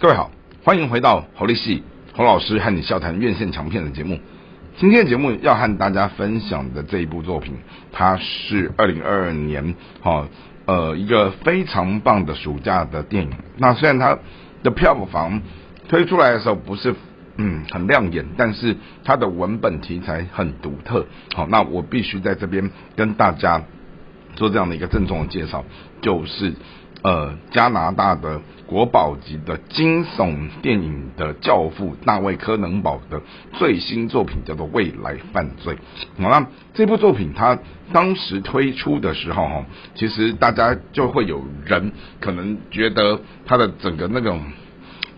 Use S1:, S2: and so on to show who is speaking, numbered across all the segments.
S1: 各位好，欢迎回到侯立系侯老师和你笑谈院线强片的节目。今天的节目要和大家分享的这一部作品，它是二零二二年哈呃一个非常棒的暑假的电影。那虽然它的票房推出来的时候不是嗯很亮眼，但是它的文本题材很独特。好，那我必须在这边跟大家做这样的一个郑重的介绍，就是呃加拿大的。国宝级的惊悚电影的教父大卫柯能堡的最新作品叫做《未来犯罪》。好，那这部作品它当时推出的时候，哈，其实大家就会有人可能觉得它的整个那种。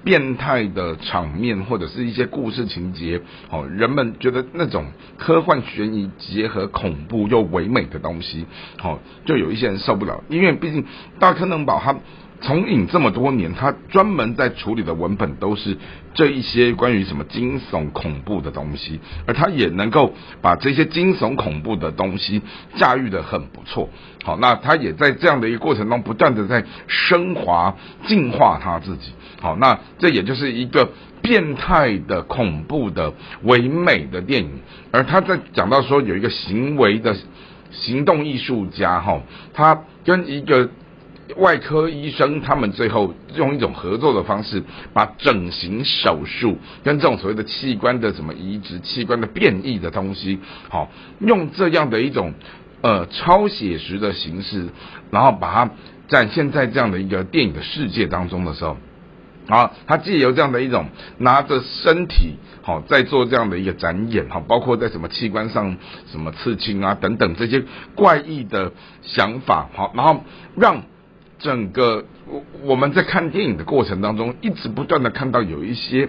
S1: 变态的场面或者是一些故事情节，哦，人们觉得那种科幻悬疑结合恐怖又唯美的东西，哦，就有一些人受不了，因为毕竟大柯能堡他从影这么多年，他专门在处理的文本都是这一些关于什么惊悚恐怖的东西，而他也能够把这些惊悚恐怖的东西驾驭的很不错。好，那他也在这样的一个过程中不断的在升华、进化他自己。好，那这也就是一个变态的、恐怖的、唯美的电影。而他在讲到说有一个行为的行动艺术家，哈，他跟一个外科医生，他们最后用一种合作的方式，把整形手术跟这种所谓的器官的什么移植、器官的变异的东西，好，用这样的一种。呃，超写实的形式，然后把它展现在这样的一个电影的世界当中的时候，啊，他借由这样的一种拿着身体，好，在做这样的一个展演，哈，包括在什么器官上什么刺青啊等等这些怪异的想法，好，然后让整个我我们在看电影的过程当中，一直不断的看到有一些。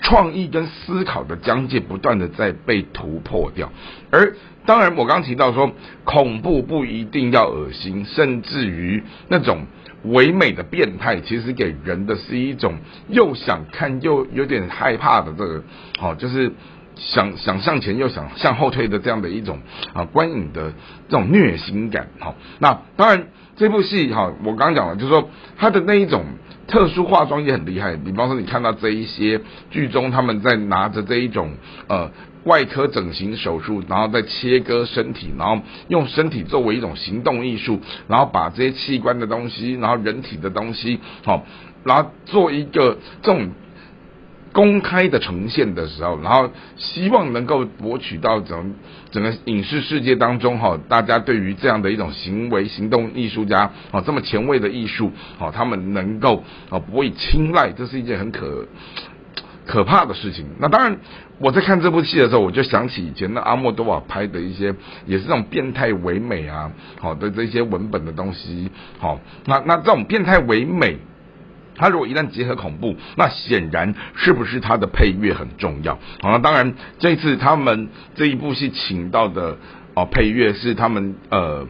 S1: 创意跟思考的疆界不断的在被突破掉，而当然我刚提到说，恐怖不一定要恶心，甚至于那种唯美的变态，其实给人的是一种又想看又有点害怕的这个，好，就是想想向前又想向后退的这样的一种啊观影的这种虐心感，好，那当然这部戏哈，我刚刚讲了，就是说它的那一种。特殊化妆也很厉害，比方说你看到这一些剧中，他们在拿着这一种呃外科整形手术，然后再切割身体，然后用身体作为一种行动艺术，然后把这些器官的东西，然后人体的东西，好，然后做一个这种。公开的呈现的时候，然后希望能够博取到整整个影视世界当中哈，大家对于这样的一种行为行动艺术家啊这么前卫的艺术，好，他们能够啊博以青睐，这是一件很可可怕的事情。那当然，我在看这部戏的时候，我就想起以前的阿莫多瓦拍的一些，也是这种变态唯美啊，好的这些文本的东西，好，那那这种变态唯美。他如果一旦结合恐怖，那显然是不是他的配乐很重要？好，那当然这次他们这一部戏请到的哦配乐是他们呃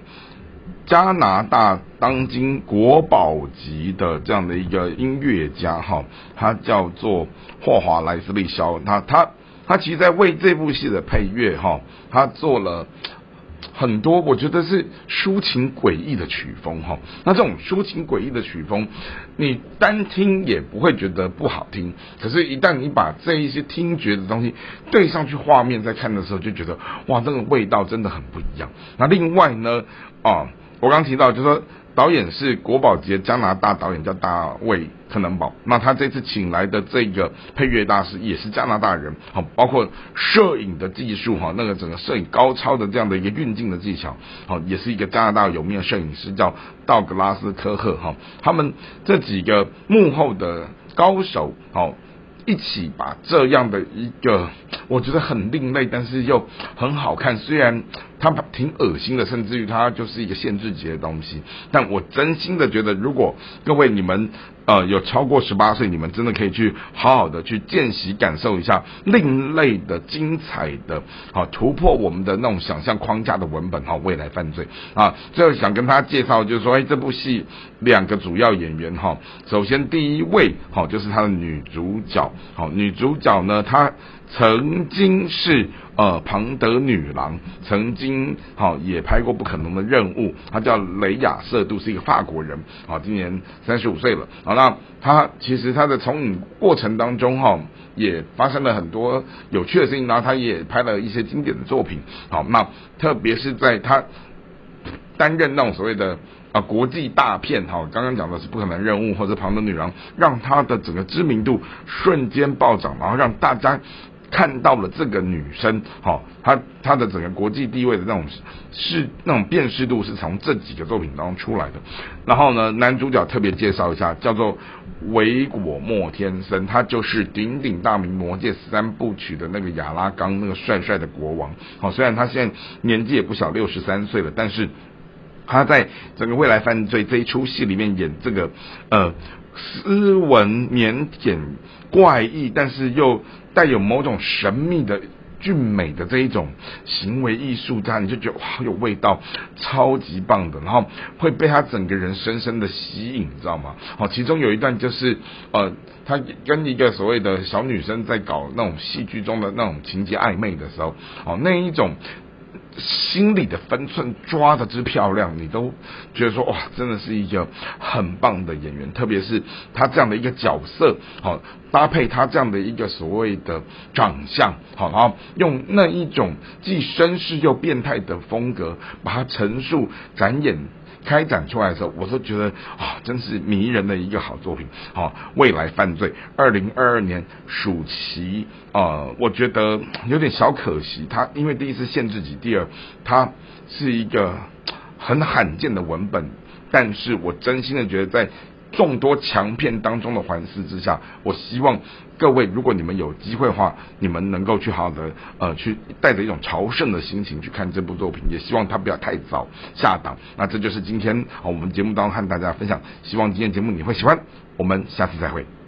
S1: 加拿大当今国宝级的这样的一个音乐家哈，他叫做霍华莱斯利肖，他他他其实在为这部戏的配乐哈，他做了。很多我觉得是抒情诡异的曲风哈，那这种抒情诡异的曲风，你单听也不会觉得不好听，可是，一旦你把这一些听觉的东西对上去画面，在看的时候，就觉得哇，这个味道真的很不一样。那另外呢，啊，我刚提到就说。导演是国宝级加拿大导演，叫大卫柯能堡。那他这次请来的这个配乐大师也是加拿大人，好，包括摄影的技术哈，那个整个摄影高超的这样的一个运镜的技巧，好，也是一个加拿大有名的摄影师，叫道格拉斯科赫哈。他们这几个幕后的高手，好。一起把这样的一个我觉得很另类，但是又很好看，虽然它挺恶心的，甚至于它就是一个限制级的东西，但我真心的觉得，如果各位你们。呃，有超过十八岁，你们真的可以去好好的去见习感受一下另类的、精彩的，好突破我们的那种想象框架的文本哈。未来犯罪啊，最后想跟大家介绍，就是说，哎，这部戏两个主要演员哈，首先第一位好就是他的女主角，好女主角呢，她曾经是呃庞德女郎，曾经好也拍过不可能的任务，她叫雷亚瑟杜，是一个法国人，好今年三十五岁了，好那她其实她的从影过程当中哈也发生了很多有趣的事情，然后她也拍了一些经典的作品，好那特别是在她担任那种所谓的。啊，国际大片哈，刚刚讲的是不可能任务或者庞德女郎，让她的整个知名度瞬间暴涨，然后让大家看到了这个女生，好，她她的整个国际地位的那种是那种辨识度是从这几个作品当中出来的。然后呢，男主角特别介绍一下，叫做维果莫天森，他就是鼎鼎大名魔戒三部曲的那个亚拉冈那个帅帅的国王。好，虽然他现在年纪也不小，六十三岁了，但是。他在整个未来犯罪这一出戏里面演这个呃斯文腼腆怪异，但是又带有某种神秘的俊美的这一种行为艺术家，你就觉得哇有味道，超级棒的，然后会被他整个人深深的吸引，你知道吗？好，其中有一段就是呃他跟一个所谓的小女生在搞那种戏剧中的那种情节暧昧的时候，哦那一种。心里的分寸抓的之漂亮，你都觉得说哇，真的是一个很棒的演员。特别是他这样的一个角色，好搭配他这样的一个所谓的长相，好，然后用那一种既绅士又变态的风格，把它陈述展演。开展出来的时候，我都觉得啊，真是迷人的一个好作品。好，未来犯罪，二零二二年暑期啊，我觉得有点小可惜。它因为第一次限制级，第二它是一个很罕见的文本，但是我真心的觉得在。众多强片当中的环视之下，我希望各位，如果你们有机会的话，你们能够去好好的呃，去带着一种朝圣的心情去看这部作品，也希望它不要太早下档。那这就是今天啊我们节目当中和大家分享，希望今天节目你会喜欢。我们下次再会。